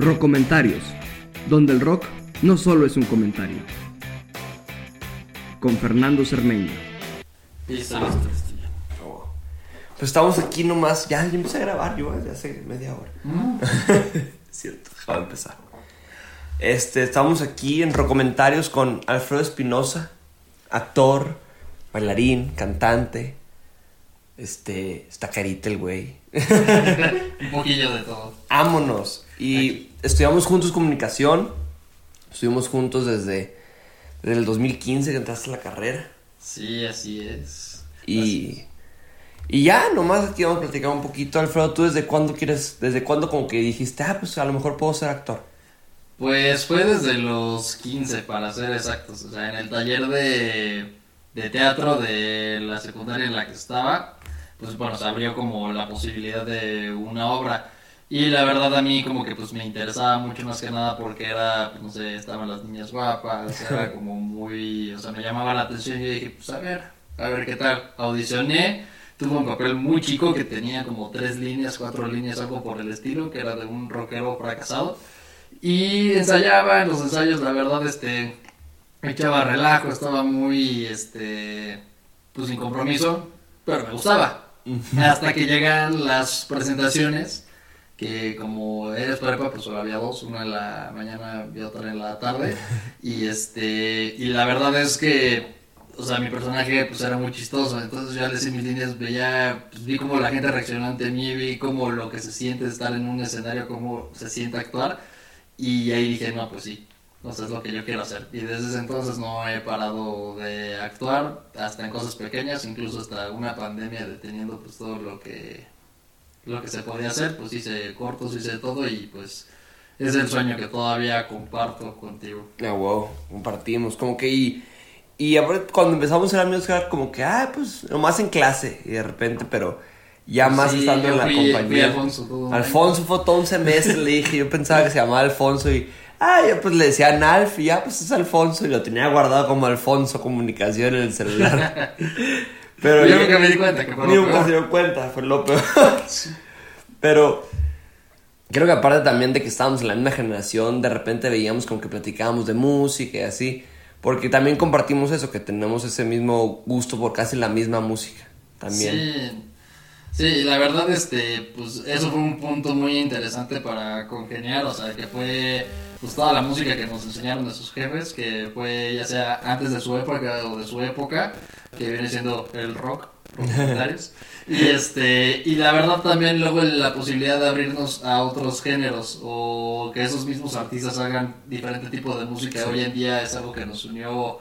Rocomentarios, donde el rock no solo es un comentario. Con Fernando Cermeño. Listo, listo, listo. ya. Oh. Pues estamos aquí nomás. Ya, ya empecé a grabar yo, ya hace media hora. Cierto, acaba de empezar. Este, estamos aquí en Rocomentarios con Alfredo Espinosa, actor, bailarín, cantante. Este, está carita el güey. Un poquillo de todo. Ámonos. Y estudiamos juntos comunicación. Estuvimos juntos desde, desde el 2015 que entraste a la carrera. Sí, así es. Y, y ya, nomás aquí vamos a platicar un poquito. Alfredo, ¿tú desde cuándo quieres, desde cuándo como que dijiste, ah, pues a lo mejor puedo ser actor? Pues fue desde los 15, para ser exactos. O sea, en el taller de, de teatro de la secundaria en la que estaba, pues bueno, se abrió como la posibilidad de una obra. Y la verdad a mí como que pues me interesaba mucho más que nada porque era, pues, no sé, estaban las niñas guapas, era como muy, o sea, me llamaba la atención y yo dije, pues a ver, a ver qué tal. Audicioné, tuve un papel muy chico que tenía como tres líneas, cuatro líneas, algo por el estilo, que era de un rockero fracasado. Y ensayaba en los ensayos, la verdad, este, echaba relajo, estaba muy, este, pues sin compromiso, pero me gustaba. Hasta que llegan las presentaciones, que como eres prepa, pues solo había dos, una en la mañana y otra en la tarde. Y este, y la verdad es que, o sea, mi personaje pues era muy chistoso, entonces yo al decir mis líneas veía, pues vi cómo la gente reaccionó ante mí, vi cómo lo que se siente estar en un escenario, cómo se siente actuar. Y ahí dije, no, pues sí, o sea, es lo que yo quiero hacer. Y desde ese entonces no he parado de actuar, hasta en cosas pequeñas, incluso hasta una pandemia deteniendo pues todo lo que, lo que se podía hacer, pues hice cortos, hice todo y pues es el sueño que todavía comparto contigo. Ah, wow, compartimos, como que y, y cuando empezamos a ser amigos era como que, ah, pues nomás en clase y de repente, pero ya más Sí, estando en la fui- fui compañía. Alfonso todo Alfonso fue todo un semestre, le dije, yo pensaba que se llamaba Alfonso y, ah, ya pues le decían Alf y ya pues es Alfonso y lo tenía guardado como Alfonso Comunicación en el celular. Pero Yo nunca me di cuenta que fue lo Nunca peor. se dio cuenta, fue lo peor. Pero creo que aparte también de que estábamos en la misma generación, de repente veíamos como que platicábamos de música y así. Porque también compartimos eso, que tenemos ese mismo gusto por casi la misma música. También. Sí, sí, la verdad, este, pues eso fue un punto muy interesante para congeniar, o sea, que fue pues toda la música que nos enseñaron de sus jefes, que fue ya sea antes de su época o de su época, que viene siendo el rock, rockmentarios. y este, y la verdad también luego la posibilidad de abrirnos a otros géneros o que esos mismos artistas hagan diferente tipo de música hoy en día es algo que nos unió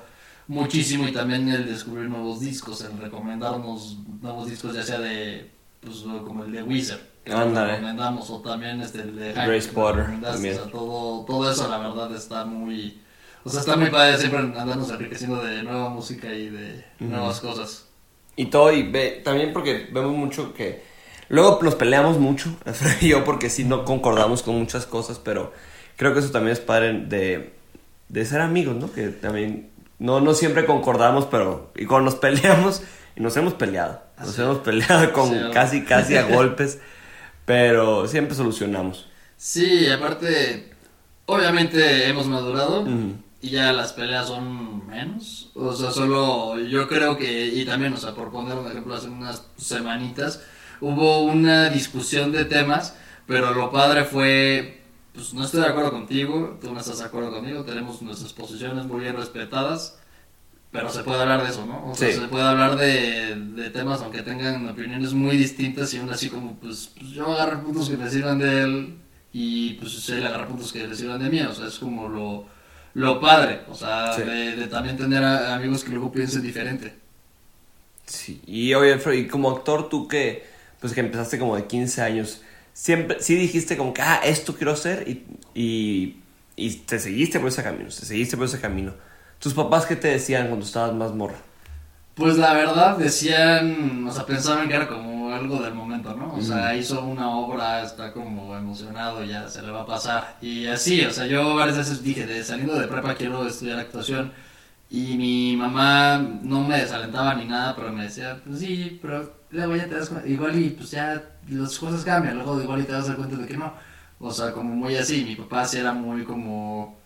muchísimo y también el descubrir nuevos discos, el recomendarnos nuevos discos ya sea de pues como el de Weezer que recomendamos o también este el de Grace que nos Potter también. o sea, todo, todo eso la verdad está muy o sea está muy padre siempre andarnos enriqueciendo de nueva música y de nuevas cosas Y todo, y ve, también porque vemos mucho que... Luego nos peleamos mucho, Alfredo y yo, porque sí no concordamos con muchas cosas, pero creo que eso también es padre de, de ser amigos, ¿no? Que también no, no siempre concordamos, pero... Y cuando nos peleamos, y nos hemos peleado, nos Sí. hemos peleado con Sí. casi, casi a golpes, pero siempre solucionamos. sí aparte obviamente hemos madurado Ujú. Y ya las peleas son menos. O sea, solo yo creo que, y también, o sea, por poner un ejemplo, hace unas semanitas hubo una discusión de temas, pero lo padre fue, pues no estoy de acuerdo contigo, tú no estás de acuerdo conmigo, tenemos nuestras posiciones muy bien respetadas. Pero se puede hablar de eso, ¿no? O sea, Sí. se puede hablar de, de temas aunque tengan opiniones muy distintas y aún así como, pues, pues yo agarro puntos que me sirvan de él y pues él agarra puntos que le sirvan de mí. O sea, es como lo, lo padre, o sea, Sí. de, de también tener a- amigos que luego piensen diferente. Sí, y oye, Alfredo, y como actor, tú que, pues que empezaste como de 15 años, siempre, sí dijiste como que, ah, esto quiero hacer y, y, y te seguiste por ese camino, te seguiste por ese camino. ¿Tus papás qué te decían cuando estabas más morra? Pues la verdad decían, o sea, pensaban que era como algo del momento, ¿no? O sea, hizo una obra, está como emocionado, ya se le va a pasar. Y así, o sea, yo varias veces dije, de saliendo de prepa quiero estudiar actuación. Y mi mamá no me desalentaba ni nada, pero me decía, pues sí, pero luego ya te das cuenta, igual y pues ya las cosas cambian, luego igual y te das cuenta de que no. O sea, como muy así. Mi papá sí era muy como,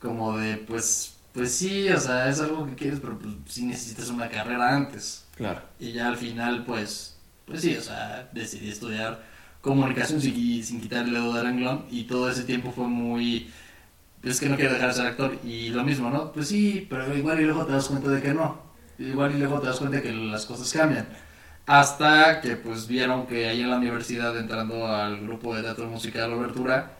como de, pues, pues sí, o sea, es algo que quieres, pero pues sí necesitas una carrera antes. Claro. Y ya al final, pues, pues sí, o sea, decidí estudiar comunicación sin, sin quitarle el dedo de renglón y todo ese tiempo fue muy, es que no quiero dejar de ser actor y lo mismo, ¿no? Pues sí, pero igual y luego te das cuenta de que no. Igual y luego te das cuenta de que las cosas cambian. Hasta que pues vieron que ahí en la universidad entrando al grupo de teatro musical Obertura,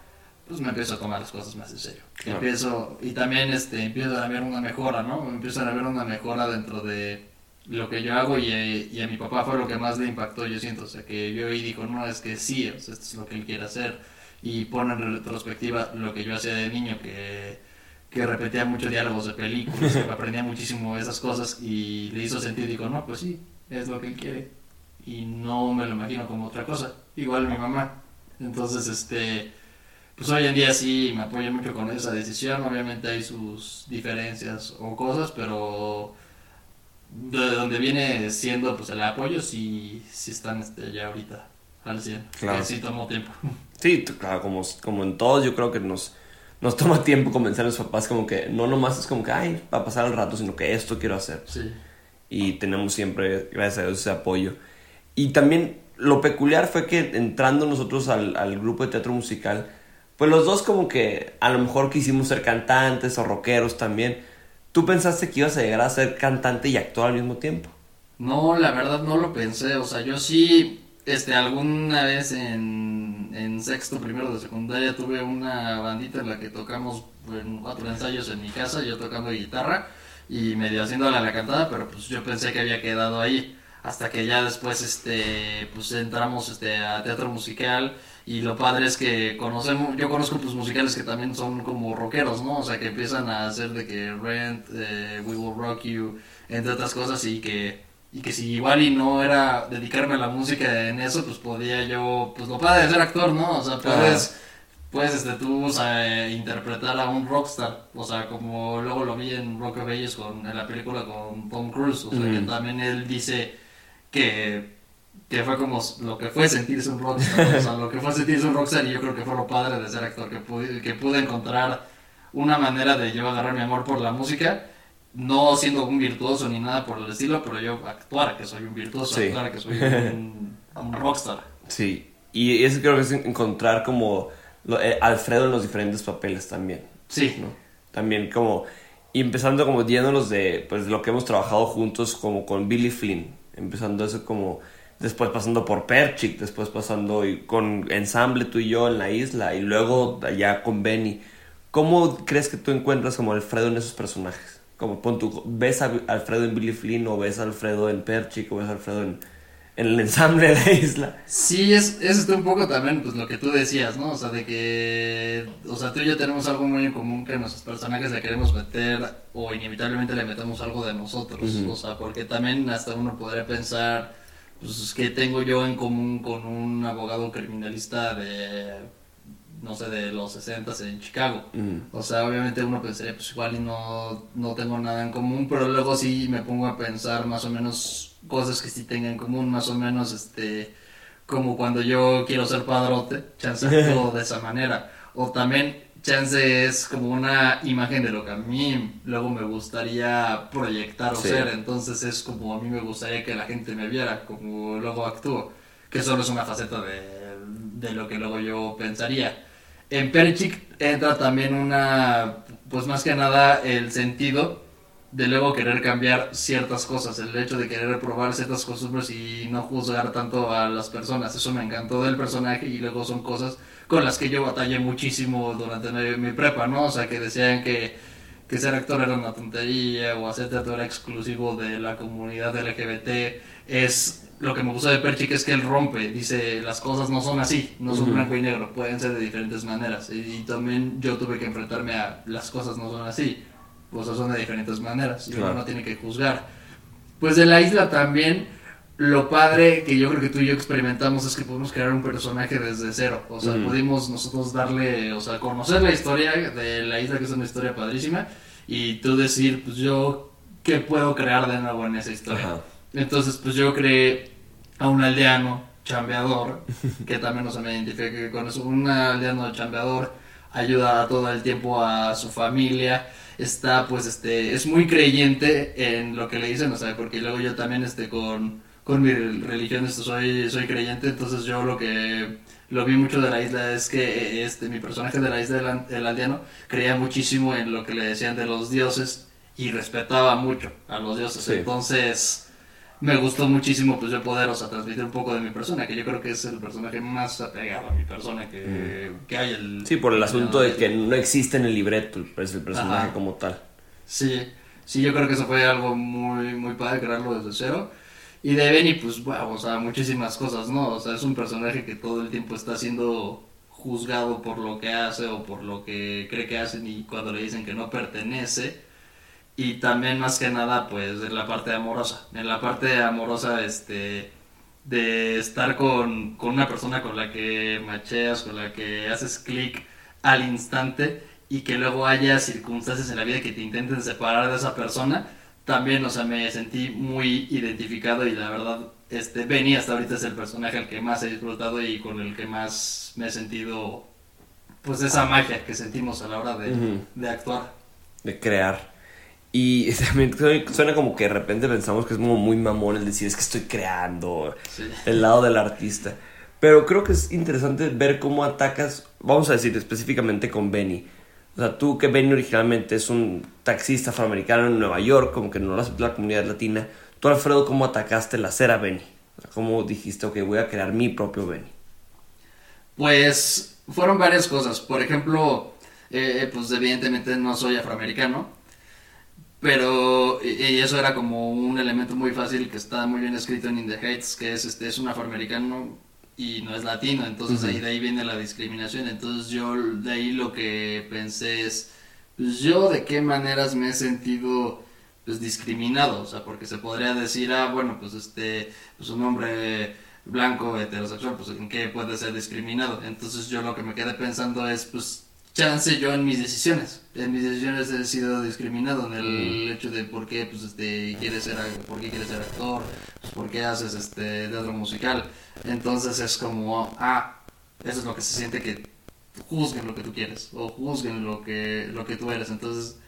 pues me empiezo a tomar las cosas más en serio. Claro. Empiezo, y también este, empiezo a ver una mejora, ¿no? Empiezo a ver una mejora dentro de lo que yo hago y, y a mi papá fue lo que más le impactó, yo siento. O sea, que yo y dijo, no, es que sí, o sea, esto es lo que él quiere hacer. Y pone en retrospectiva lo que yo hacía de niño, que, que repetía muchos diálogos de películas, que aprendía muchísimo esas cosas y le hizo sentido y dijo, no, pues sí, es lo que él quiere. Y no me lo imagino como otra cosa. Igual mi mamá. Entonces, este pues hoy en día sí me apoya mucho con esa decisión. Obviamente hay sus diferencias o cosas, pero de donde viene siendo pues el apoyo sí, sí están este, ya ahorita al 100. Claro. Que sí tomó tiempo. Sí, claro, como, como en todos, yo creo que nos, nos toma tiempo convencer a los papás como que no nomás es como que, ay, va a pasar el rato, sino que esto quiero hacer. Sí. Y tenemos siempre, gracias a Dios, ese apoyo. Y también lo peculiar fue que entrando nosotros al, al grupo de teatro musical, pues los dos como que a lo mejor quisimos ser cantantes o rockeros también. ¿Tú pensaste que ibas a llegar a ser cantante y actor al mismo tiempo? No, la verdad no lo pensé. O sea, yo sí, este, alguna vez en, en sexto, primero de secundaria, tuve una bandita en la que tocamos cuatro ensayos en mi casa, yo tocando guitarra y medio haciéndole la cantada, pero pues yo pensé que había quedado ahí. Hasta que ya después, este, pues entramos, este, a teatro musical. Y lo padre es que conocemos, yo conozco pues musicales que también son como rockeros, ¿no? O sea, que empiezan a hacer de que Rent, eh, We Will Rock You, entre otras cosas y que y que si igual y no era dedicarme a la música en eso, pues podía yo, pues lo padre de ser actor, ¿no? O sea, puedes, puedes este, tú o sea, interpretar a un rockstar, o sea, como luego lo vi en Rock of Ages con, en la película con Tom Cruise, o sea, que también él dice que, que fue como lo que fue sentirse un rockstar, o sea, lo que fue sentirse un rockstar y yo creo que fue lo padre de ser actor, que pude, que pude encontrar una manera de yo agarrar mi amor por la música, no siendo un virtuoso ni nada por el estilo, pero yo actuar que soy un virtuoso, Sí. actuar que soy un, un rockstar. Sí, y eso creo que es encontrar como lo- eh, Alfredo en los diferentes papeles también, Sí, ¿no? También como, y empezando como yéndonos de, pues, lo que hemos trabajado juntos como con Billy Flynn, empezando eso como, después pasando por Perchik, después pasando con Ensamble tú y yo en la isla, y luego allá con Benny. ¿Cómo crees que tú encuentras como Alfredo en esos personajes? Como pon tú, ¿ves a Alfredo en Billy Flynn o ves a Alfredo en Perchik o ves a Alfredo en el ensamble de la isla? Sí, es, es un poco también pues lo que tú decías, ¿no? O sea, de que, o sea, tú y yo tenemos algo muy en común que nuestros personajes le queremos meter o inevitablemente le metemos algo de nosotros, o sea, porque también hasta uno podría pensar, pues, ¿qué tengo yo en común con un abogado criminalista de, no sé, de los 60 en Chicago? Mm. O sea, obviamente uno pensaría, pues igual y no, no tengo nada en común, pero luego sí me pongo a pensar más o menos cosas que sí tenga en común, más o menos, este, como cuando yo quiero ser padrote, chance actúo de esa manera. O también, chance es como una imagen de lo que a mí luego me gustaría proyectar o Sí. ser, entonces es como a mí me gustaría que la gente me viera, como luego actúo, que solo es una faceta de, de lo que luego yo pensaría. En Perchik entra también una, pues más que nada el sentido de luego querer cambiar ciertas cosas, el hecho de querer probar ciertas costumbres y no juzgar tanto a las personas. Eso me encantó del personaje y luego son cosas con las que yo batallé muchísimo durante mi, mi prepa, ¿no? O sea, que decían que, que ser actor era una tontería o hacer teatro era exclusivo de la comunidad LGBT. Es lo que me gusta de Perchik es que él rompe, dice las cosas no son así, no son Ujú. blanco y negro, pueden ser de diferentes maneras. Y, y también yo tuve que enfrentarme a las cosas no son así, pues son de diferentes maneras y Claro. uno no tiene que juzgar. Pues de la isla también, lo padre que yo creo que tú y yo experimentamos es que podemos crear un personaje desde cero. O sea, Ujú. pudimos nosotros darle, o sea, conocer la historia de la isla, que es una historia padrísima, y tú decir, pues yo, ¿qué puedo crear de nuevo en esa historia? Ajá. Entonces, pues yo creé a un aldeano chambeador, que también, o sea, me identifique con eso, un aldeano chambeador, ayuda todo el tiempo a su familia, está, pues, este, es muy creyente en lo que le dicen, o sea, porque luego yo también, este, con, con mi religión, esto, soy, soy creyente, entonces yo lo que lo vi mucho de la isla es que este mi personaje de la isla del aldeano creía muchísimo en lo que le decían de los dioses y respetaba mucho a los dioses. Entonces me gustó muchísimo pues yo poder o sea, transmitir un poco de mi persona que yo creo que es el personaje más apegado a mi persona que, que hay el, sí por el asunto de que no existe en el libreto pues el personaje como tal sí sí yo creo que eso fue algo muy muy padre crearlo desde cero y de Benny, pues, bueno, o sea, muchísimas cosas, ¿no? O sea, es un personaje que todo el tiempo está siendo juzgado por lo que hace o por lo que cree que hacen y cuando le dicen que no pertenece. Y también más que nada, pues, en la parte amorosa. En la parte amorosa, este, de estar con, con una persona con la que macheas, con la que haces clic al instante y que luego haya circunstancias en la vida que te intenten separar de esa persona también, o sea, me sentí muy identificado y la verdad, este, Benny hasta ahorita es el personaje al que más he disfrutado y con el que más me he sentido, pues, esa magia que sentimos a la hora de, actuar. De crear. Y también suena como que de repente pensamos que es como muy mamón el decir es que estoy creando el lado del artista. Pero creo que es interesante ver cómo atacas, vamos a decir específicamente con Benny o sea, tú que Benny originalmente es un taxista afroamericano en Nueva York, como que no lo aceptó la comunidad latina. Tú, Alfredo, ¿cómo atacaste la cera Benny? O sea, ¿cómo dijiste, ok, voy a crear mi propio Benny? Pues fueron varias cosas. Por ejemplo, eh, pues evidentemente no soy afroamericano, pero y eso era como un elemento muy fácil que está muy bien escrito en In the Heights, que es este es un afroamericano y no es latino, entonces ahí de ahí viene la discriminación, entonces yo de ahí lo que pensé es, pues yo de qué maneras me he sentido pues discriminado, o sea, porque se podría decir, ah, bueno, pues este, pues un hombre blanco heterosexual, pues en qué puede ser discriminado, entonces yo lo que me quedé pensando es, pues chance yo en mis decisiones. En mis decisiones he sido discriminado en el hecho de por qué pues este quieres ser por qué quieres ser actor, pues, por qué haces este teatro musical. Entonces es como ah, eso es lo que se siente que juzguen lo que tú quieres o juzguen lo que lo que tú eres. Entonces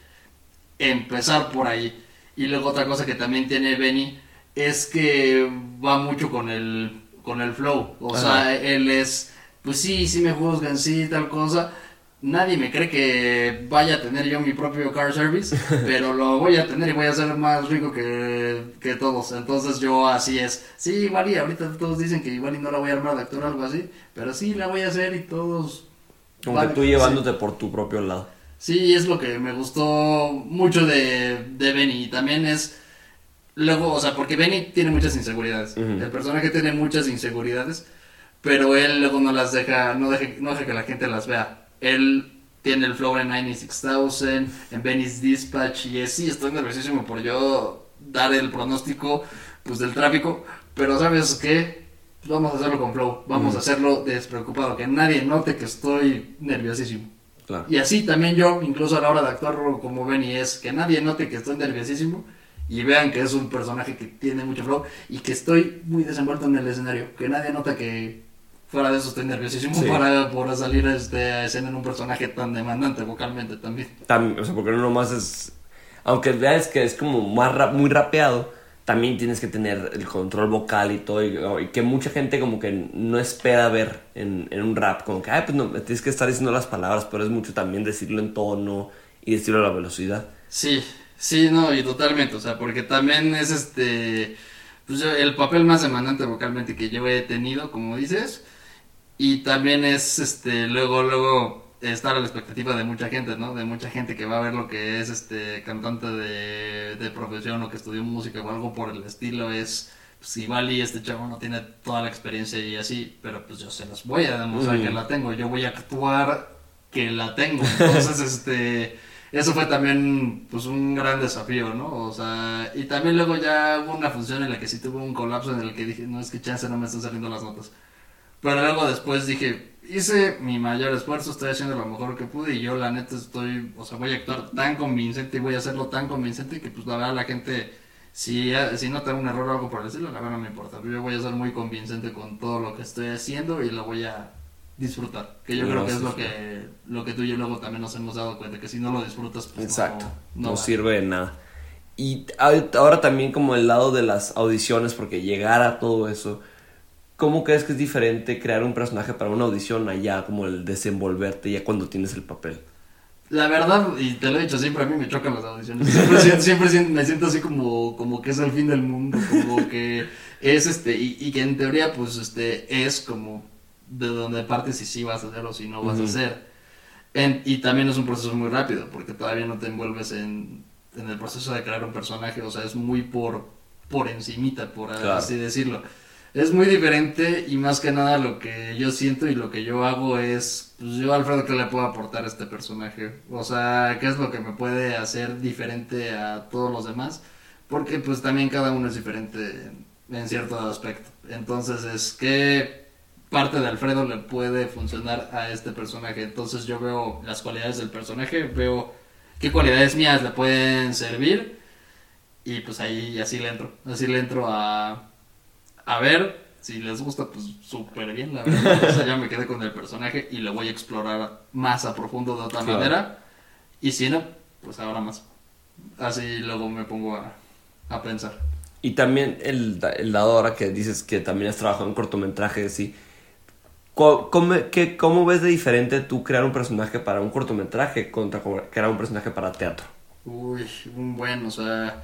empezar por ahí. Y luego otra cosa que también tiene Benny es que va mucho con el con el flow. O sea, él es pues sí, sí me juzgan, sí tal cosa nadie me cree que vaya a tener yo mi propio car service, pero lo voy a tener y voy a ser más rico que, que todos. Entonces yo así es. Sí, igual y ahorita todos dicen que igual y no la voy a armar de actor o algo así, pero sí la voy a hacer y todos... Como que tú llevándote por tu propio lado. Sí, es lo que me gustó mucho de, de Benny. Y también es... Luego, o sea, porque Benny tiene muchas inseguridades. El personaje tiene muchas inseguridades, pero él luego no las deja, no deja, no deja que la gente las vea él tiene el flow en 96000, en Venice Dispatch y es, sí, estoy nerviosísimo por yo dar el pronóstico pues del tráfico, pero ¿sabes qué? Vamos a hacerlo con flow, vamos a hacerlo despreocupado, que nadie note que estoy nerviosísimo. Y así también yo, incluso a la hora de actuar como Benny, es que nadie note que estoy nerviosísimo y vean que es un personaje que tiene mucho flow y que estoy muy desenvuelto en el escenario, que nadie nota que fuera de eso estoy nerviosísimo para, por salir este, a escena en un personaje tan demandante vocalmente también. o sea, porque no nomás es... Aunque veas que es como más muy rapeado, también tienes que tener el control vocal y todo, y, que mucha gente como que no espera ver en, en, un rap, como que, ay, pues no, tienes que estar diciendo las palabras, pero es mucho también decirlo en tono y decirlo a la velocidad. Sí, sí, no, y totalmente, o sea, porque también es este, pues el papel más demandante vocalmente que yo he tenido, como dices, y también es este luego luego estar a la expectativa de mucha gente, ¿no? De mucha gente que va a ver lo que es este cantante de, de profesión o que estudió música o algo por el estilo es pues igual y este chavo no tiene toda la experiencia y así, pero pues yo se las voy a demostrar que la tengo, yo voy a actuar que la tengo. Entonces, este eso fue también pues un gran desafío, ¿no? O sea, y también luego ya hubo una función en la que sí tuve un colapso en el que dije, no es que chance no me están saliendo las notas. Pero luego después dije, hice mi mayor esfuerzo, estoy haciendo lo mejor que pude y yo la neta estoy, o sea, voy a actuar tan convincente y voy a hacerlo tan convincente que pues la verdad la gente Si, si no tengo un error o algo por decirlo, la verdad no me importa. Yo voy a ser muy convincente con todo lo que estoy haciendo y lo voy a disfrutar. Que yo creo que es lo que, lo que tú y yo luego también nos hemos dado cuenta, que si no lo disfrutas, pues Exacto, no, sirve de nada. Y ahora también como el lado de las audiciones, porque llegar a todo eso, ¿cómo crees que es diferente crear un personaje para una audición allá, como el desenvolverte ya cuando tienes el papel? La verdad, y te lo he dicho siempre, a mí me chocan las audiciones. Siempre, me siento así como, como que es el fin del mundo, como que es este, y, y que en teoría, pues, este, es como de donde partes si sí vas a hacer o si no vas a hacer. En- y también es un proceso muy rápido, porque todavía no te envuelves en, en el proceso de crear un personaje, o sea, es muy por, por encimita, por Claro. así decirlo. Es muy diferente y más que nada lo que yo siento y lo que yo hago es, pues yo Alfredo, ¿qué le puedo aportar a este personaje? O sea, ¿qué es lo que me puede hacer diferente a todos los demás? Porque pues también cada uno es diferente en, cierto aspecto. Entonces es que parte de Alfredo le puede funcionar a este personaje. Entonces yo veo las cualidades del personaje, veo qué cualidades mías le pueden servir y pues ahí así le entro. Así le entro a, a ver si les gusta, pues súper bien, la verdad. O sea, ya me quedé con el personaje y lo voy a explorar más a profundo de otra Claro. manera. Y si no, pues ahora más. Así luego me pongo a, a pensar. Y también el, el lado ahora que dices que también has trabajado en cortometrajes. ¿Cómo, cómo, qué- cómo ves de diferente tú crear un personaje para un cortometraje contra crear un personaje para teatro? Uy, un buen, o sea,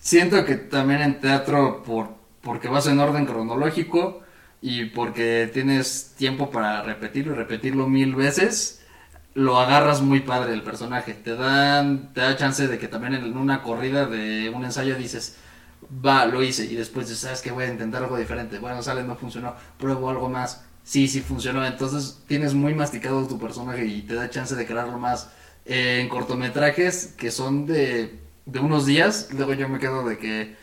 siento que también en teatro, por, porque vas en orden cronológico y porque tienes tiempo para repetirlo y repetirlo mil veces, lo agarras muy padre el personaje. Te dan, te da chance de que también en una corrida de un ensayo dices, va, lo hice, y después dices, sabes que voy a intentar algo diferente. Bueno, sale, no funcionó, pruebo algo más. Sí, sí funcionó. Entonces tienes muy masticado tu personaje y te da chance de crearlo más. Eh, en cortometrajes que son de, de unos días, luego yo me quedo de que,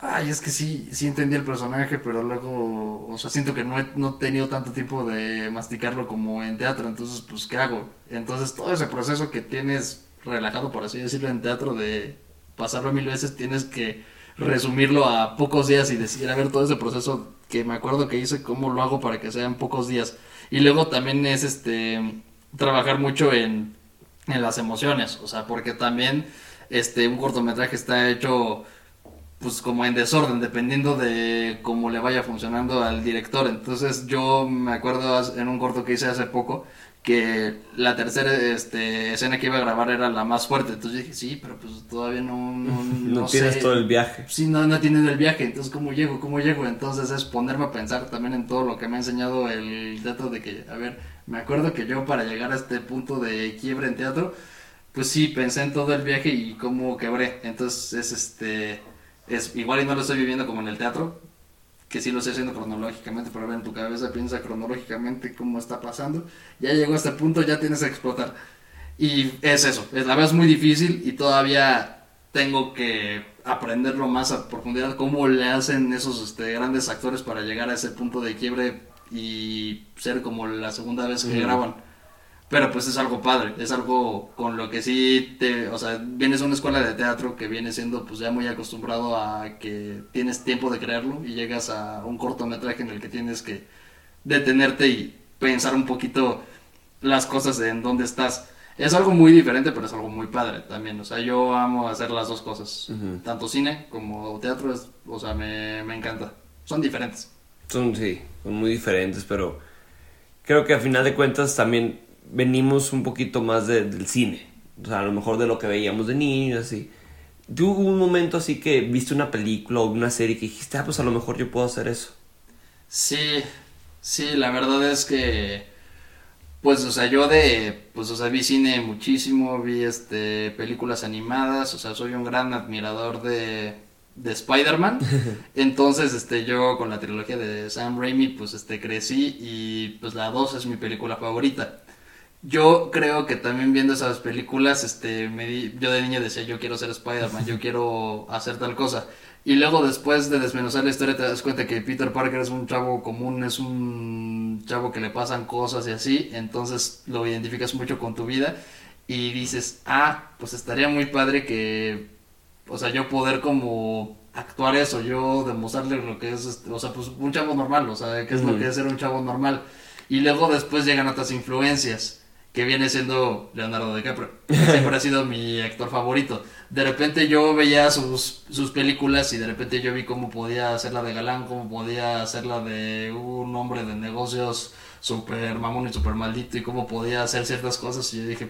ay, es que sí, sí entendí el personaje, pero luego, o sea, siento que no he, no he tenido tanto tiempo de masticarlo como en teatro, entonces, pues, ¿qué hago? Entonces, todo ese proceso que tienes relajado, por así decirlo, en teatro, de pasarlo mil veces, tienes que resumirlo a pocos días y decir, a ver, todo ese proceso que me acuerdo que hice, cómo lo hago para que sea en pocos días. Y luego también es, este, trabajar mucho en, en las emociones, o sea, porque también, este, un cortometraje está hecho pues como en desorden, dependiendo de cómo le vaya funcionando al director. Entonces yo me acuerdo en un corto que hice hace poco que la tercera este, escena que iba a grabar era la más fuerte. Entonces dije, sí, pero pues todavía no, no, No, no tienes sé. todo el viaje. Sí, no, no tienen el viaje, entonces ¿cómo llego? ¿Cómo llego? Entonces es ponerme a pensar también en todo lo que me ha enseñado el teatro de que, a ver, me acuerdo que yo para llegar a este punto de quiebre en teatro, pues sí, pensé en todo el viaje y cómo quebré. Entonces es este, es igual y no lo estoy viviendo como en el teatro, que sí lo estoy haciendo cronológicamente, pero en tu cabeza piensa cronológicamente cómo está pasando. Ya llegó a este punto, ya tienes que explotar. Y es eso, es, la verdad es muy difícil y todavía tengo que aprenderlo más a profundidad, cómo le hacen esos este, grandes actores para llegar a ese punto de quiebre y ser como la segunda vez que graban. Pero pues es algo padre, es algo con lo que sí te, o sea, vienes a una escuela de teatro que viene siendo pues ya muy acostumbrado a que tienes tiempo de crearlo y llegas a un cortometraje en el que tienes que detenerte y pensar un poquito las cosas en dónde estás. Es algo muy diferente, pero es algo muy padre también. O sea, yo amo hacer las dos cosas. Tanto cine como teatro, es, o sea, me, me encanta. Son diferentes. Son, sí, son muy diferentes, pero creo que a final de cuentas también venimos un poquito más de- del cine. O sea, a lo mejor de lo que veíamos de niños, así. ¿Tú hubo un momento así que viste una película o una serie que dijiste, ah, pues a lo mejor yo puedo hacer eso? Sí, sí, la verdad es que, pues, o sea, yo de, pues, o sea, vi cine muchísimo, vi, este, películas animadas, o sea, soy un gran admirador de, de Spider-Man, entonces, este, yo con la trilogía de Sam Raimi, pues, este, crecí y, pues, la 2 es mi película favorita. Yo creo que también viendo esas películas, este, me di- yo de niño decía, yo quiero ser Spider-Man, yo quiero hacer tal cosa. Y luego después de desmenuzar la historia te das cuenta que Peter Parker es un chavo común, es un chavo que le pasan cosas y así, entonces lo identificas mucho con tu vida y dices, ah, pues estaría muy padre que o sea, yo poder como actuar eso, yo demostrarle lo que es, este, o sea, pues un chavo normal, o sea, qué es lo que es ser un chavo normal. Y luego después llegan otras influencias, que viene siendo Leonardo DiCaprio. Siempre ha sido mi actor favorito. De repente yo veía sus, sus películas y de repente yo vi cómo podía hacerla de galán, cómo podía hacerla de un hombre de negocios súper mamón y súper maldito y cómo podía hacer ciertas cosas. Y yo dije,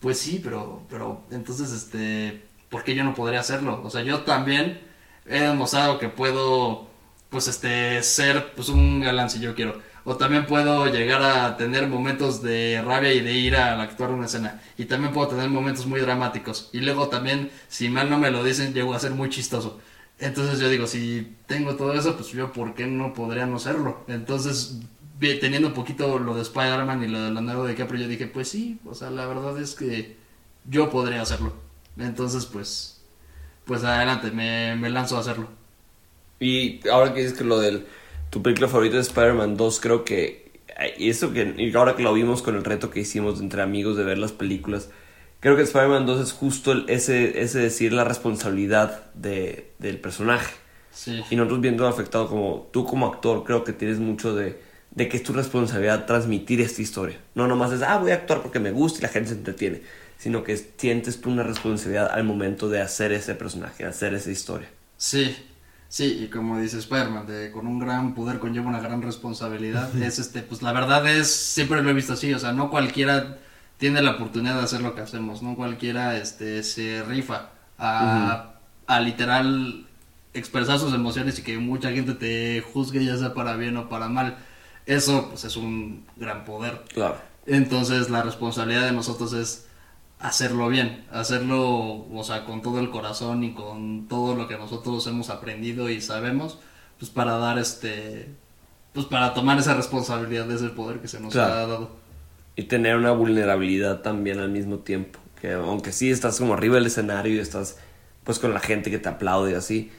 pues sí, pero, pero entonces, este, ¿por qué yo no podría hacerlo? O sea, yo también he demostrado que puedo, pues, este, ser, pues, un galán si yo quiero. O también puedo llegar a tener momentos de rabia y de ira al actuar una escena. Y también puedo tener momentos muy dramáticos. Y luego también, si mal no me lo dicen, llego a ser muy chistoso. Entonces yo digo, si tengo todo eso, pues yo, ¿por qué no podría no serlo? Entonces, teniendo un poquito lo de Spider-Man y lo de Leonardo DiCaprio, yo dije, pues sí, o sea, la verdad es que yo podría hacerlo. Entonces, pues, pues adelante, me, me lanzo a hacerlo. Y ahora que dices que lo del tu película favorita de Spider-Man 2, creo que y eso que ahora que lo vimos con el reto que hicimos entre amigos de ver las películas, creo que Spider-Man 2 es justo el- ese ese decir la responsabilidad de, del personaje. Sí. Y nosotros viendo afectado como tú como actor, creo que tienes mucho de, de que es tu responsabilidad transmitir esta historia. No nomás es, ah, voy a actuar porque me gusta y la gente se entretiene, sino que sientes tú una responsabilidad al momento de hacer ese personaje, de hacer esa historia. Sí, sí, y como dice Spider-Man, de con un gran poder conlleva una gran responsabilidad. es este, pues la verdad es, siempre lo he visto así, o sea, no cualquiera tiene la oportunidad de hacer lo que hacemos, no cualquiera este se rifa a, a literal expresar sus emociones y que mucha gente te juzgue ya sea para bien o para mal. Eso pues es un gran poder. Claro. Entonces la responsabilidad de nosotros es hacerlo bien, hacerlo, o sea, con todo el corazón y con todo lo que nosotros hemos aprendido y sabemos, pues para dar este, pues para tomar esa responsabilidad de ese poder que se nos Claro. ha dado. Y tener una vulnerabilidad también al mismo tiempo. Que aunque sí estás como arriba del escenario y estás pues con la gente que te aplaude y así,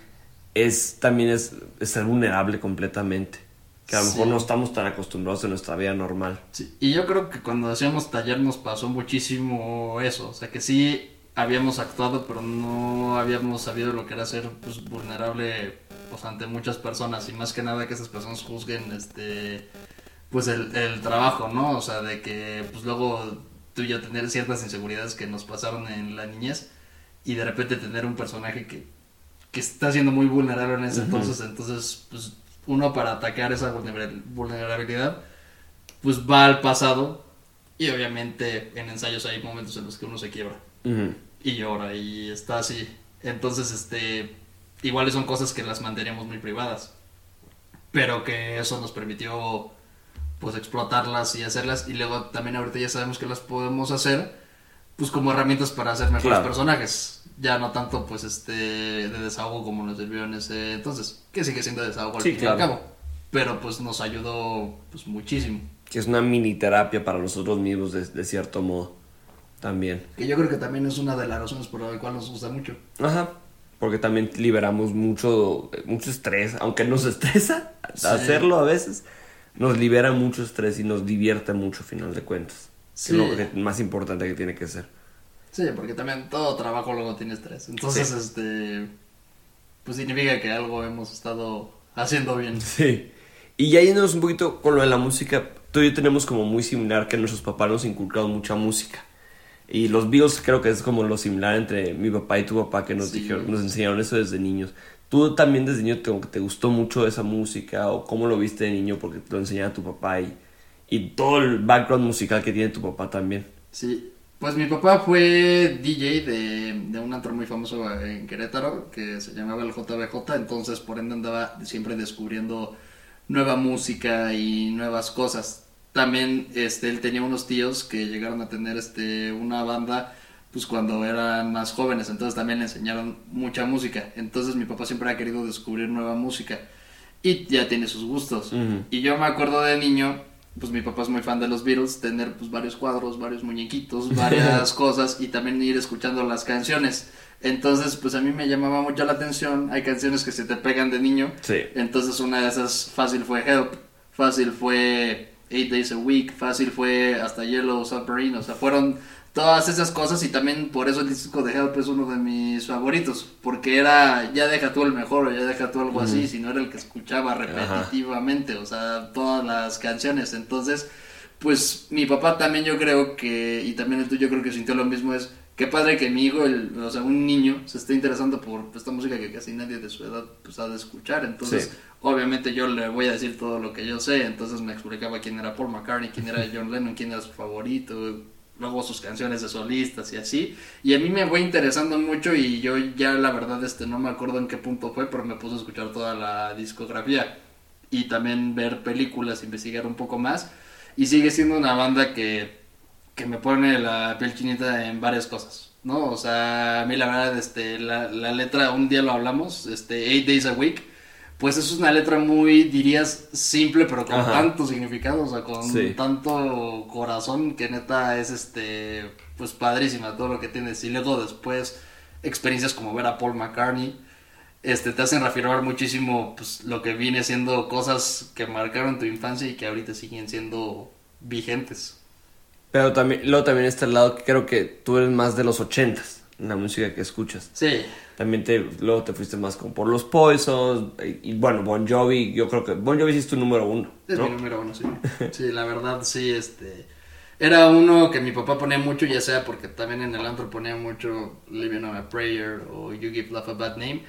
es también es, es ser vulnerable completamente. Que a lo mejor Sí. no estamos tan acostumbrados en nuestra vida normal. Sí, y yo creo que cuando hacíamos taller nos pasó muchísimo eso, o sea que sí habíamos actuado pero no habíamos sabido lo que era ser pues, vulnerable pues, ante muchas personas y más que nada que esas personas juzguen este pues el, el trabajo, ¿no? O sea, de que pues luego tú y yo tener ciertas inseguridades que nos pasaron en la niñez y de repente tener un personaje que, que está siendo muy vulnerable en ese entonces, entonces pues uno para atacar esa vulnerabil- vulnerabilidad pues va al pasado y obviamente en ensayos hay momentos en los que uno se quiebra. Y llora y está así. Entonces, este, iguales son cosas que las manteníamos muy privadas, pero que eso nos permitió pues explotarlas y hacerlas. Y luego también ahorita ya sabemos que las podemos hacer pues como herramientas para hacer mejores Claro. personajes. Ya no tanto pues este de desahogo como nos sirvió en ese entonces, que sigue siendo desahogo al Sí, fin y al claro. cabo, pero pues nos ayudó pues muchísimo. Que es una mini terapia para nosotros mismos de, de cierto modo. También. Que yo creo que también es una de las razones por la cual nos gusta mucho. Ajá. Porque también liberamos mucho, mucho estrés, aunque nos estresa Sí. hacerlo a veces, nos libera mucho estrés y nos divierte mucho, a final de cuentas. Sí. Es lo que- más importante que tiene que ser. Sí, porque también todo trabajo luego tiene estrés. Entonces, Sí. este, pues significa que algo hemos estado haciendo bien. Sí. Y ya yéndonos un poquito con lo de la música, tú y yo tenemos como muy similar que nuestros papás nos inculcaron mucha música. Y los Beatles creo que es como lo similar entre mi papá y tu papá que nos Sí. dijeron, nos enseñaron eso desde niños. ¿Tú también desde niño te, te gustó mucho esa música o cómo lo viste de niño porque te lo enseñaba tu papá y, y todo el background musical que tiene tu papá también? Sí, pues mi papá fue DJ de, de un antro muy famoso en Querétaro que se llamaba el JBJ, entonces por ende andaba siempre descubriendo nueva música y nuevas cosas. También este, él tenía unos tíos que llegaron a tener este, una banda pues cuando eran más jóvenes, entonces también le enseñaron mucha música. Entonces mi papá siempre ha querido descubrir nueva música y ya tiene sus gustos. Ujú. Y yo me acuerdo de niño, pues mi papá es muy fan de los Beatles, tener pues varios cuadros, varios muñequitos, varias cosas y también ir escuchando las canciones. Entonces, pues a mí me llamaba mucho la atención, hay canciones que se te pegan de niño. Sí. Entonces una de esas fácil fue Help, fácil fue Eight Days a Week, fácil fue hasta Yellow Submarine, o sea, fueron todas esas cosas y también por eso el disco de Help es uno de mis favoritos, porque era ya deja tú el mejor o ya deja tú algo así, si no era el que escuchaba repetitivamente, o sea, todas las canciones, entonces, pues mi papá también yo creo que, y también el tuyo creo que sintió lo mismo, es qué padre que mi hijo, el, o sea, un niño, se esté interesando por esta música que casi nadie de su edad pues ha de escuchar, entonces... Obviamente yo le voy a decir todo lo que yo sé, entonces me explicaba quién era Paul McCartney, quién era John Lennon, quién era su favorito, luego sus canciones de solistas y así. Y a mí me fue interesando mucho y yo ya la verdad este no me acuerdo en qué punto fue, pero me puse a escuchar toda la discografía y también ver películas, investigar un poco más. Y sigue siendo una banda que, que me pone la piel chinita en varias cosas, ¿no? O sea, a mí la verdad, este, la, la letra, un día lo hablamos, este, Eight Days a Week pues eso es una letra muy, dirías, simple, pero con tanto significado, o sea, con tanto corazón que neta es, este, pues padrísima todo lo que tienes. Y luego después, experiencias como ver a Paul McCartney, este, te hacen reafirmar muchísimo, pues, lo que viene siendo cosas que marcaron tu infancia y que ahorita siguen siendo vigentes. Pero también, luego también está el lado que creo que tú eres más de los ochentas, la música que escuchas. Sí. También te, luego te fuiste más como por los Poisons. Y, bueno, Bon Jovi, yo creo que Bon Jovi sí es tu número uno. Es mi número uno, sí. sí, la verdad, sí, este. Era uno que mi papá ponía mucho, ya sea porque también en el antro ponía mucho Living on a Prayer o You Give Love a Bad Name.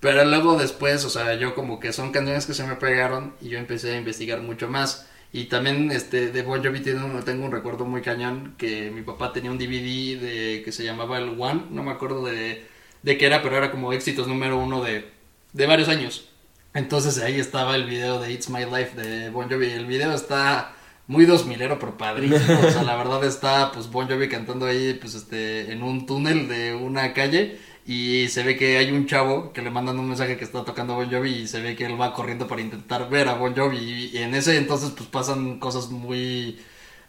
Pero luego después, o sea, yo como que son canciones que se me pegaron y yo empecé a investigar mucho más. Y también este, de Bon Jovi tengo un recuerdo muy cañón que mi papá tenía un DVD de, que se llamaba el One, no me acuerdo de de qué era, pero era como éxitos número uno de, de varios años. Entonces ahí estaba el video de It's My Life de Bon Jovi. El video está muy dos milero, pero padrísimo. O sea, la verdad está pues Bon Jovi cantando ahí pues este en un túnel de una calle y se ve que hay un chavo que le mandan un mensaje que está tocando Bon Jovi y se ve que él va corriendo para intentar ver a Bon Jovi. Y en ese entonces pues pasan cosas muy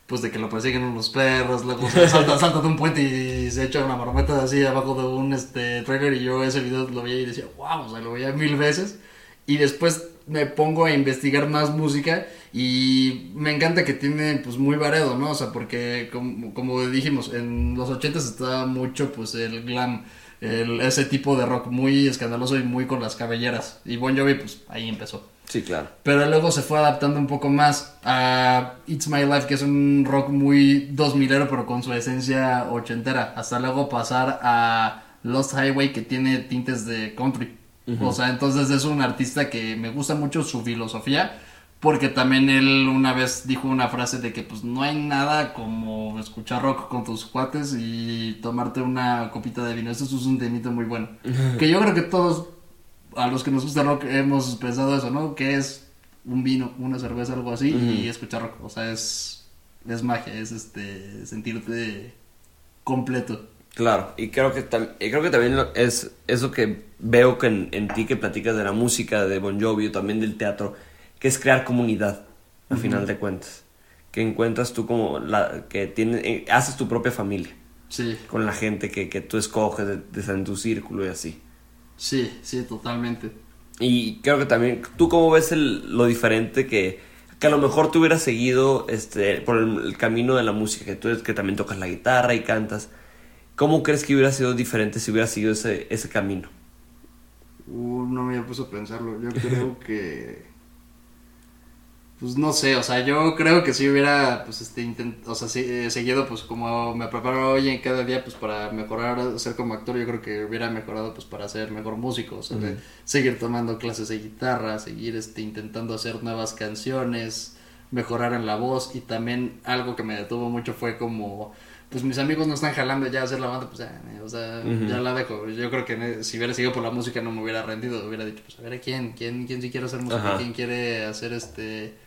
pues de que lo persiguen unos perros, luego se salta, salta de un puente y se echa una marmota así abajo de un este trailer. Y yo ese video lo veía y decía, wow, o sea, lo veía mil veces. Y después me pongo a investigar más música y me encanta que tiene pues muy variado, ¿no? O sea, porque como, como dijimos, en los ochentas estaba mucho pues el glam, el, ese tipo de rock muy escandaloso y muy con las cabelleras y Bon Jovi pues ahí empezó. Sí, claro. Pero luego se fue adaptando un poco más a It's My Life, que es un rock muy dos milero, pero con su esencia ochentera. Hasta luego pasar a Lost Highway, que tiene tintes de country. O sea, entonces es un artista que me gusta mucho su filosofía, porque también él una vez dijo una frase de que pues no hay nada como escuchar rock con tus cuates y tomarte una copita de vino. Eso es un temito muy bueno. que yo creo que todos a los que nos gusta rock hemos pensado eso, ¿no? Que es un vino, una cerveza, algo así, y escuchar rock. O sea, es, es magia, es este sentirte completo. Claro, y creo que, creo que también es eso que veo que en, ti que platicas de la música, de Bon Jovi, también del teatro, que es crear comunidad, al final de cuentas. Que encuentras tú como la que tienes, eh, haces tu propia familia. Sí. Con la gente que, que tú escoges de, de, en tu círculo y así. Sí, sí, totalmente. Y creo que también, ¿tú cómo ves el, lo diferente que, que a lo mejor tú hubieras seguido este, por el, camino de la música, que tú que también tocas la guitarra y cantas? ¿Cómo crees que hubiera sido diferente si hubieras seguido ese, ese camino? Uh, no me había puesto a pensarlo. Yo creo que pues no sé, o sea, yo creo que si hubiera, pues, este, intent, o sea, eh, seguido, pues, como me preparo hoy en cada día, pues, para mejorar, ser como actor, yo creo que hubiera mejorado, pues, para ser mejor músico, o sea, seguir tomando clases de guitarra, seguir, este, intentando hacer nuevas canciones, mejorar en la voz, y también algo que me detuvo mucho fue como, pues, mis amigos no están jalando ya a hacer la banda, pues, o sea, ya la dejo, yo creo que si hubiera seguido por la música no me hubiera rendido, hubiera dicho, pues, a ver, ¿quién, quién, quién sí quiere hacer música, quién quiere hacer, este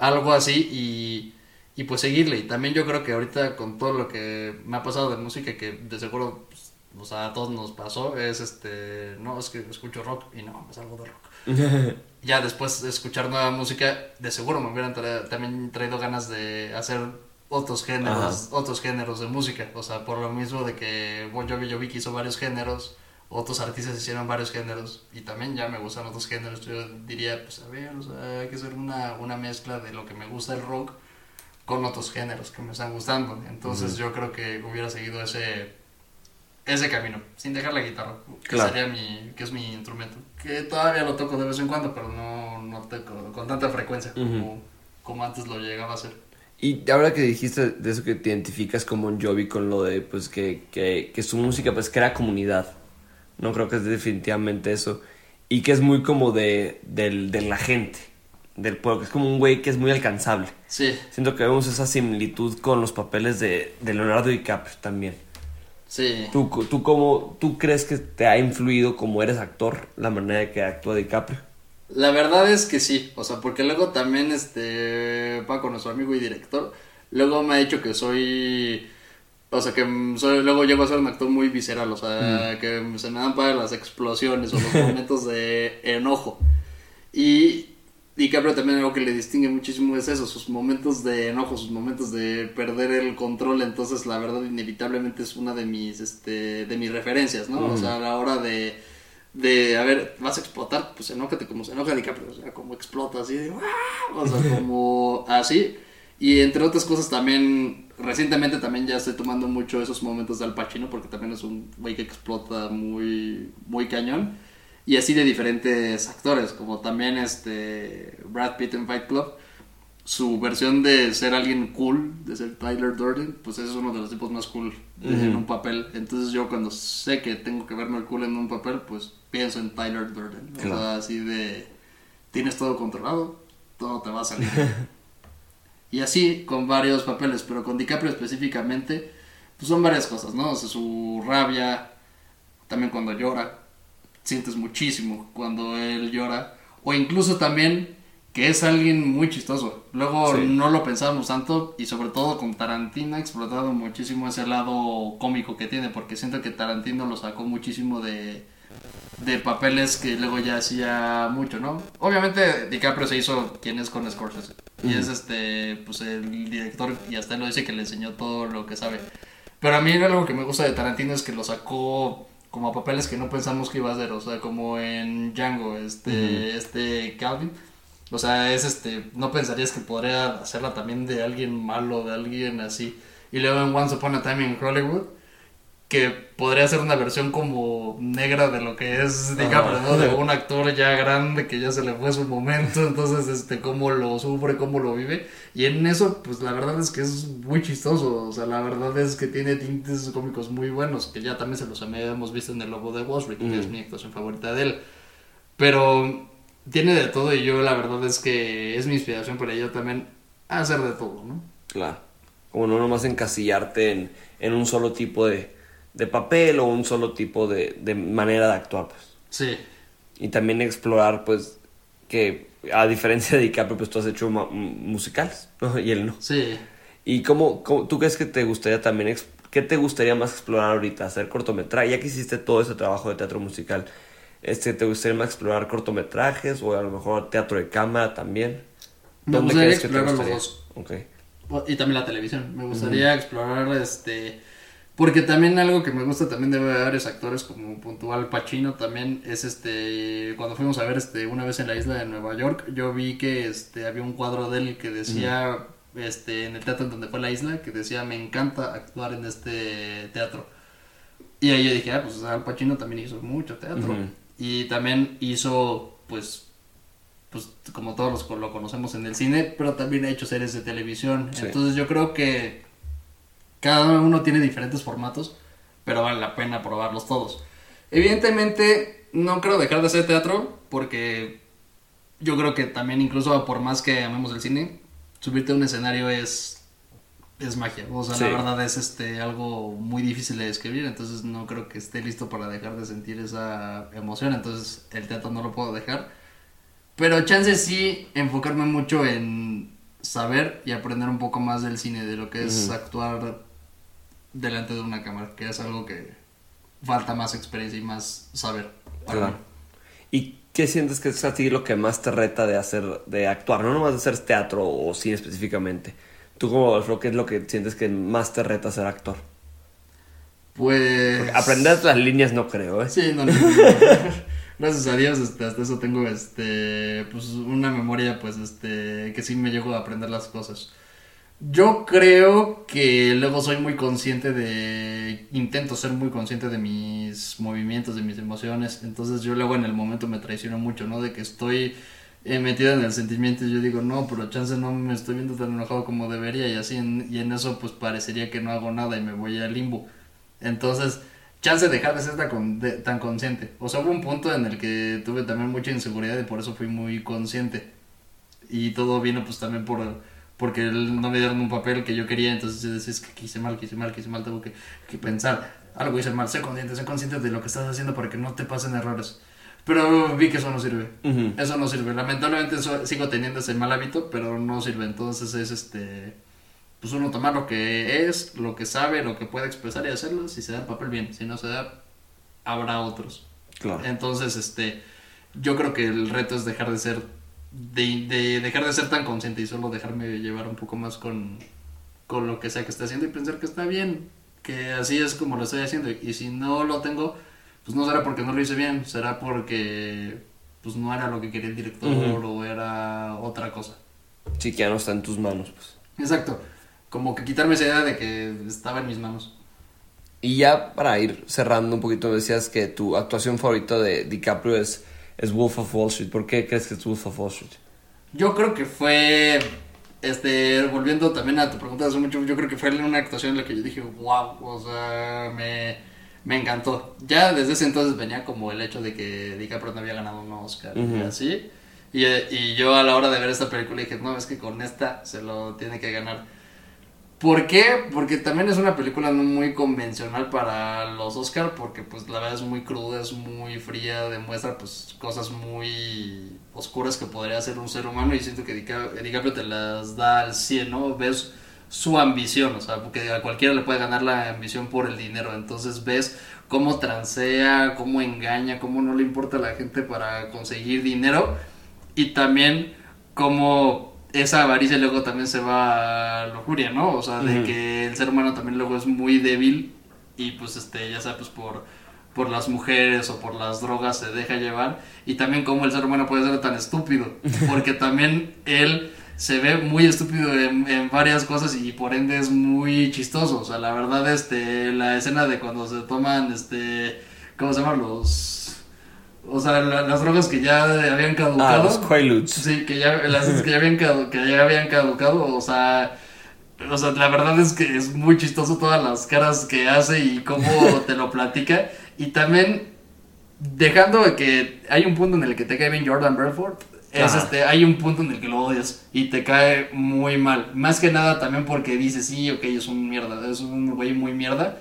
algo así y, y pues seguirle. Y también yo creo que ahorita con todo lo que me ha pasado de música, que de seguro pues, o sea, a todos nos pasó, es este, no, es que escucho rock y no, me salgo de rock. ya después de escuchar nueva música, de seguro me hubieran también traído ganas de hacer otros géneros, otros géneros de música. O sea, por lo mismo de que Bon Jovi, yo vi que hizo varios géneros otros artistas hicieron varios géneros y también ya me gustan otros géneros. Yo diría, pues a ver, o sea, hay que hacer una, una mezcla de lo que me gusta el rock con otros géneros que me están gustando. Entonces yo creo que hubiera seguido ese ese camino, sin dejar la guitarra, que Claro. sería mi, que es mi instrumento, que todavía lo toco de vez en cuando, pero no, no toco con tanta frecuencia como, como antes lo llegaba a hacer. Y ahora que dijiste de eso que te identificas como un Jovi con lo de pues que, que, que su música pues crea comunidad. No creo que es definitivamente eso. Y que es muy como de, del, de la gente, del pueblo, que es como un güey que es muy alcanzable. Sí, Siento que vemos esa similitud con los papeles de, de Leonardo DiCaprio también. sí. ¿Tú, tú, cómo, ¿Tú crees que te ha influido como eres actor la manera que actúa DiCaprio? La verdad es que sí, o sea, porque luego también este Paco, nuestro amigo y director, luego me ha dicho que soy, o sea, que mm, soy, luego llego a ser un actor muy visceral, o sea, que se me dan para las explosiones o los momentos de enojo. Y DiCaprio también algo que le distingue muchísimo es eso, sus momentos de enojo, sus momentos de perder el control, entonces la verdad inevitablemente es una de mis, este, de mis referencias, ¿no? O sea, a la hora de de, a ver, vas a explotar, pues enójate como se enoja DiCaprio, o sea, como explota así de, "¡Ah!", o sea, como así. Y entre otras cosas también, recientemente también ya estoy tomando mucho esos momentos de Al Pacino, porque también es un güey que explota muy, muy cañón. Y así de diferentes actores, como también este Brad Pitt en Fight Club. Su versión de ser alguien cool, de ser Tyler Durden, pues ese es uno de los tipos más cool de- en un papel. Entonces yo cuando sé que tengo que verme el cool en un papel, pues pienso en Tyler Durden. O Claro. sea, así de, tienes todo controlado, todo te va a salir. y así con varios papeles, pero con DiCaprio específicamente, pues son varias cosas, ¿no? O sea, su rabia, también cuando llora, sientes muchísimo cuando él llora, o incluso también que es alguien muy chistoso. Luego Sí. no lo pensábamos tanto y sobre todo con Tarantino ha explotado muchísimo ese lado cómico que tiene, porque siento que Tarantino lo sacó muchísimo de, de papeles que luego ya hacía mucho, ¿no? Obviamente DiCaprio se hizo quien es con Scorsese y es este, pues el director y hasta él lo dice que le enseñó todo lo que sabe. Pero a mí algo que me gusta de Tarantino es que lo sacó como a papeles que no pensamos que iba a hacer, o sea, como en Django, este, este Calvin. O sea, es este, no pensarías que podría hacerla también de alguien malo, de alguien así. Y luego en Once Upon a Time in Hollywood, que podría ser una versión como negra de lo que es DiCaprio, ¿no? De un actor ya grande que ya se le fue su momento, entonces, este, cómo lo sufre, cómo lo vive. Y en eso, pues la verdad es que es muy chistoso, o sea, la verdad es que tiene tintes cómicos muy buenos, que ya también se los hemos visto en El Lobo de Wall Street, que es mi actuación favorita de él. Pero tiene de todo y yo la verdad es que es mi inspiración para yo también hacer de todo, ¿no? Claro. Como no nomás encasillarte en, en un solo tipo de, de papel o un solo tipo de, de manera de actuar, pues. Sí. Y también explorar, pues, que a diferencia de DiCaprio, pues tú has hecho musicales, ¿no? Y él no. Sí. ¿Y cómo, cómo- tú crees que te gustaría también, qué te gustaría más explorar ahorita? ¿Hacer cortometraje? Ya que hiciste todo ese trabajo de teatro musical, este, ¿te gustaría más explorar cortometrajes o a lo mejor teatro de cámara también? Me gustaría crees que te explorar los dos. Ok. Y también la televisión. Me gustaría explorar este. Porque también algo que me gusta también de varios actores, como puntual Pacino, también es este. Cuando fuimos a ver este una vez en la isla de Nueva York, yo vi que este había un cuadro de él que decía. Este, en el teatro en donde fue la isla, que decía me encanta actuar en este teatro. Y ahí yo dije, ah, pues Al Pacino también hizo mucho teatro. Y también hizo, pues, pues como todos los lo conocemos en el cine, pero también ha hecho series de televisión. Sí. Entonces yo creo que cada uno tiene diferentes formatos, pero vale la pena probarlos todos. Evidentemente, no creo dejar de hacer teatro, porque yo creo que también incluso por más que amemos el cine, subirte a un escenario es es magia, o sea, Sí. la verdad es este algo muy difícil de describir, entonces no creo que esté listo para dejar de sentir esa emoción, entonces el teatro no lo puedo dejar. Pero chance sí enfocarme mucho en saber y aprender un poco más del cine, de lo que es actuar delante de una cámara, que es algo que falta más experiencia y más saber. para Claro. ¿Y qué sientes que es a ti lo que más te reta de hacer, de actuar? No nomás de hacer teatro o cine específicamente. Tú como ¿qué es lo que sientes que más te reta ser actor? Pues... Porque aprender las líneas no creo, ¿eh? Sí, no, no, no. Gracias a Dios, este, hasta eso tengo, este, pues, una memoria, pues, este, que sí me llego a aprender las cosas. Yo creo que luego soy muy consciente de... Intento ser muy consciente de mis movimientos, de mis emociones. Entonces yo luego en el momento me traiciono mucho, ¿no? De que estoy eh, metido en el sentimiento y yo digo, no, pero chance no me estoy viendo tan enojado como debería y así. en- y en eso pues parecería que no hago nada y me voy al limbo. Entonces, chance de dejar de ser tan, de- tan consciente. O sea, hubo un punto en el que tuve también mucha inseguridad y por eso fui muy consciente. Y todo vino pues también por porque él no me dieron un papel que yo quería, entonces yo decía, es que hice mal, que hice mal, que hice mal, tengo que, que pensar, algo hice mal, sé consciente, sé consciente de lo que estás haciendo para que no te pasen errores. Pero vi que eso no sirve. Ujú. Eso no sirve. Lamentablemente eso- sigo teniendo ese mal hábito, pero no sirve. Entonces es este pues uno tomar lo que es, lo que sabe, lo que puede expresar y hacerlo. Si se da el papel bien, si no se da, habrá otros. Claro. Entonces, este, yo creo que el reto es dejar de ser, de, de dejar de ser tan consciente y solo dejarme llevar un poco más con, con lo que sea que esté haciendo y pensar que está bien, que así es como lo estoy haciendo. Y si no lo tengo, pues no será porque no lo hice bien, será porque pues no era lo que quería el director o era otra cosa. Sí, que ya no está en tus manos, pues. Exacto, como que quitarme esa idea de que estaba en mis manos. Y ya para ir cerrando un poquito, decías que tu actuación favorita de DiCaprio es, es Wolf of Wall Street. ¿Por qué crees que es Wolf of Wall Street? Yo creo que fue, este, volviendo también a tu pregunta hace mucho, yo creo que fue una actuación en la que yo dije, wow, o sea, me, me encantó. Ya desde ese entonces venía como el hecho de que DiCaprio no había ganado un Oscar y Ujú. así. Y, y yo a la hora de ver esta película dije, no, es que con esta se lo tiene que ganar. ¿Por qué? Porque también es una película no muy convencional para los Oscar, porque pues la verdad es muy cruda, es muy fría, demuestra pues cosas muy oscuras que podría hacer un ser humano y siento que Dica- DiCaprio te las da al 100, ¿no? Ves su ambición, o sea, porque a cualquiera le puede ganar la ambición por el dinero, entonces ves cómo transea, cómo engaña, cómo no le importa a la gente para conseguir dinero y también cómo esa avaricia luego también se va a lujuria, ¿no? O sea, de que el ser humano también luego es muy débil y pues este, ya sea pues por, por las mujeres o por las drogas se deja llevar. Y también cómo el ser humano puede ser tan estúpido, porque también él se ve muy estúpido en, en varias cosas y por ende es muy chistoso, o sea, la verdad este, la escena de cuando se toman este, ¿cómo se llaman los... O sea, la- las drogas que ya habían Ah, caducado. los Quaaludes. Sí, que ya, las que ya habían, cadu- que ya habían caducado, o sea, o sea, la verdad es que es muy chistoso todas las caras que hace y cómo te lo platica. Y también, dejando de que hay un punto en el que te cae bien Jordan Belfort, es este, hay un punto en el que lo odias y te cae muy mal. Más que nada también porque dices, sí, ok, es un mierda, es un güey muy mierda.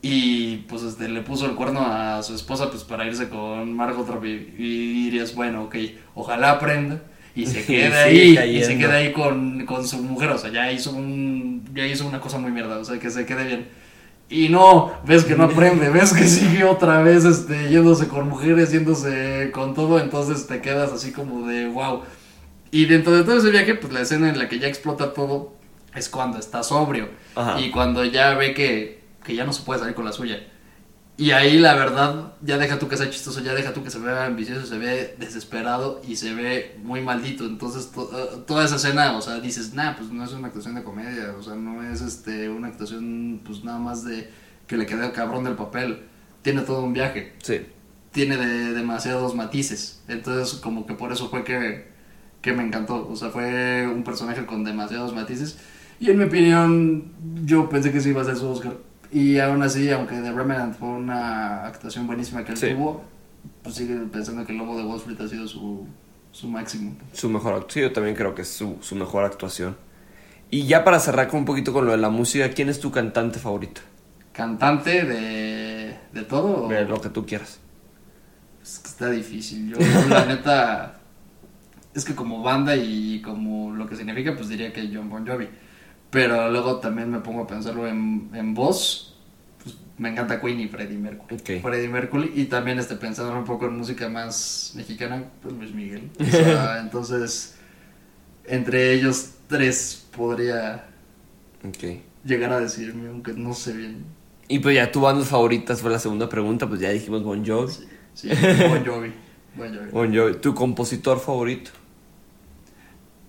Y pues este, le puso el cuerno a su esposa pues para irse con Margot Robbie. Y dirías, bueno, ok, ojalá aprenda y se sigue ahí. Y se quede ahí con, con su mujer. O sea, ya hizo, un, ya hizo una cosa muy mierda. O sea, que se quede bien. Y no, ves que no aprende, ves que sigue otra vez este, yéndose con mujeres, yéndose con todo. Entonces te quedas así como de wow. Y dentro de todo ese viaje, pues la escena en la que ya explota todo es cuando está sobrio. Ajá. Y cuando ya ve que, que ya no se puede salir con la suya. Y ahí la verdad, ya deja tú que sea chistoso, ya deja tú que se vea ambicioso, se ve desesperado y se ve muy maldito. Entonces to- eh, toda esa escena, o sea, dices, nah, pues no es una actuación de comedia, o sea, no es este una actuación pues nada más de que le quede cabrón del papel. Tiene todo un viaje Sí. tiene de, demasiados matices. Entonces, como que por eso fue que, que me encantó. O sea, fue un personaje con demasiados matices. Y en mi opinión, yo pensé que sí iba a ser su Oscar. Y aún así, aunque The Remnant fue una actuación buenísima que él Sí. tuvo, pues sigue pensando que el Lobo de Wall Street ha sido su, su máximo. Su mejor actuación. yo también creo que es su, su mejor actuación. Y ya para cerrar con un poquito con lo de la música, ¿quién es tu cantante favorito? ¿Cantante de, de todo? o- De lo que tú quieras. Es que está difícil. Yo, la neta, es que como banda y como lo que significa, pues diría que John Bon Jovi. Pero luego también me pongo a pensarlo en, en voz. Pues me encanta Queen y Freddie Mercury. Ok. Freddie Mercury. Y también este, pensando un poco en música más mexicana, pues Luis Miguel. O sea, entonces, entre ellos tres podría llegar a decirme, aunque no sé bien. Y pues ya tu bandas favoritas fue la segunda pregunta, pues ya dijimos Bon Jovi. Sí, sí, Bon Jovi. Bon Jovi. Bon Jovi. ¿Tu compositor favorito?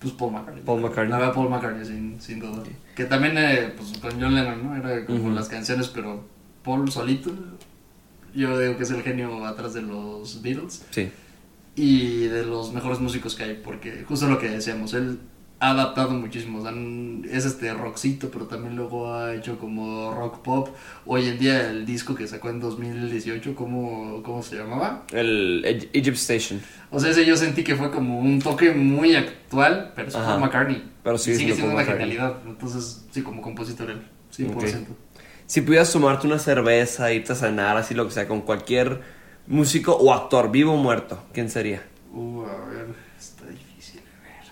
Pues Paul McCartney. Paul McCartney. La verdad, Paul McCartney, sin, sin duda. Que también, eh, pues con John Lennon, ¿no? Era como las canciones, pero Paul solito, yo digo que es el genio atrás de los Beatles Sí. y de los mejores músicos que hay, porque justo lo que decíamos, él ha adaptado muchísimo, o sea, n- es este rockcito, pero también luego ha hecho como rock pop. Hoy en día el disco que sacó en 2018, ¿cómo, cómo se llamaba? El Egypt Station. O sea, ese yo sentí que fue como un toque muy actual, pero es Ajá. Paul McCartney. Pero sigue sigue siendo una McCartney. genialidad, entonces sí, como compositor él, 100%. Si pudieras tomarte una cerveza, irte a cenar, así lo que sea, con cualquier músico o actor, vivo o muerto, ¿quién sería? Uh, a ver, está difícil, a ver.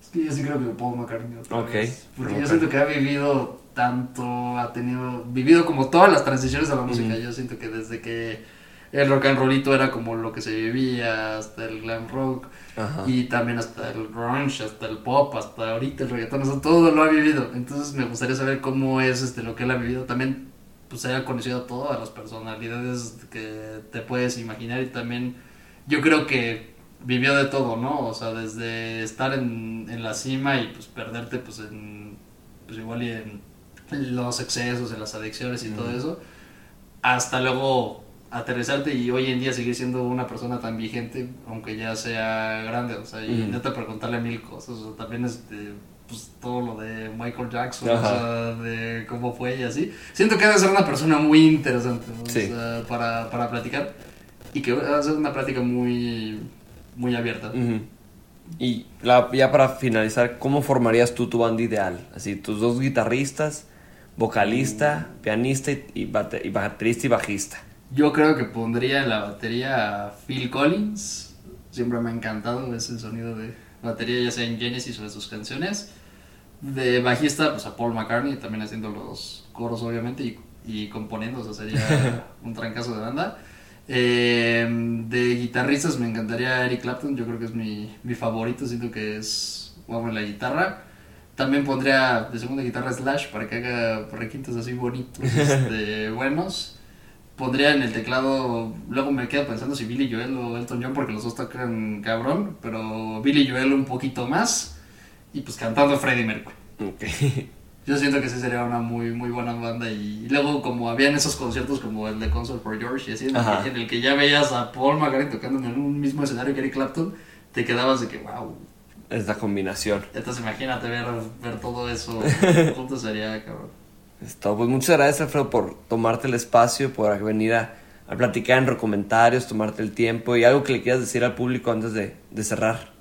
Es que yo sí creo que Paul McCartney otra Ok, vez, Porque Paul yo siento que ha vivido tanto, ha tenido, vivido como todas las transiciones a la música. Yo siento que desde que el rock and rollito era como lo que se vivía, hasta el glam rock, Ajá. y también hasta el grunge, hasta el pop, hasta ahorita el reggaetón, o sea, todo lo ha vivido. Entonces me gustaría saber cómo es este lo que él ha vivido. También pues haya conocido a todas las personalidades que te puedes imaginar y también yo creo que vivió de todo, ¿no? O sea, desde estar en, en la cima y pues perderte pues en pues igual y en los excesos, en las adicciones y todo eso, hasta luego aterrizarte y hoy en día seguir siendo una persona tan vigente, aunque ya sea grande, o sea, y Ujú. neta preguntarle mil cosas, o sea, también este, pues todo lo de Michael Jackson, Ajá. o sea, de cómo fue y así. Siento que debe ser una persona muy interesante, o Sí. sea, para, para platicar y que va a ser una plática muy, muy abierta. Y la- ya para finalizar, ¿cómo formarías tú tu banda ideal? Así, tus dos guitarristas, vocalista, pianista y, y bate- y baterista y bajista. Yo creo que pondría en la batería a Phil Collins. Siempre me ha encantado ese sonido de batería, ya sea en Genesis o en sus canciones. De bajista, pues a Paul McCartney, también haciendo los coros, obviamente, y, y componiendo, o sea, sería un trancazo de banda. Eh, de guitarristas me encantaría Eric Clapton, yo creo que es mi, mi favorito, siento que es guapo en la guitarra. También pondría de segunda guitarra Slash para que haga requintos así bonitos, este, buenos. Pondría en el teclado, luego me quedo pensando si Billy Joel o Elton John, porque los dos tocan cabrón, pero Billy Joel un poquito más, y pues cantando Freddie Mercury. Ok. Yo siento que sí sería una muy muy buena banda y luego como habían esos conciertos como el de Concert for George y así en el, que, en el que ya veías a Paul McCartney tocando en un mismo escenario que Eric Clapton, te quedabas de que wow, Es la combinación. entonces imagínate ver, ver todo eso juntos sería cabrón. Esto, pues muchas gracias Alfredo por tomarte el espacio, por venir a, a platicar en comentarios, tomarte el tiempo y algo que le quieras decir al público antes de, de cerrar.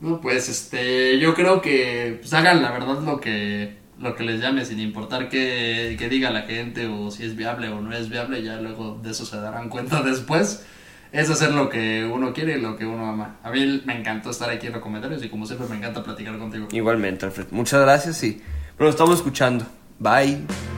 No, pues este, yo creo que pues, hagan la verdad lo que lo que les llame, sin importar qué, qué diga la gente o si es viable o no es viable, ya luego de eso se darán cuenta después. Es hacer lo que uno quiere y lo que uno ama. A mí me encantó estar aquí en los comentarios y como siempre me encanta platicar contigo. Igualmente, Alfredo. Muchas gracias y nos estamos escuchando. Bye.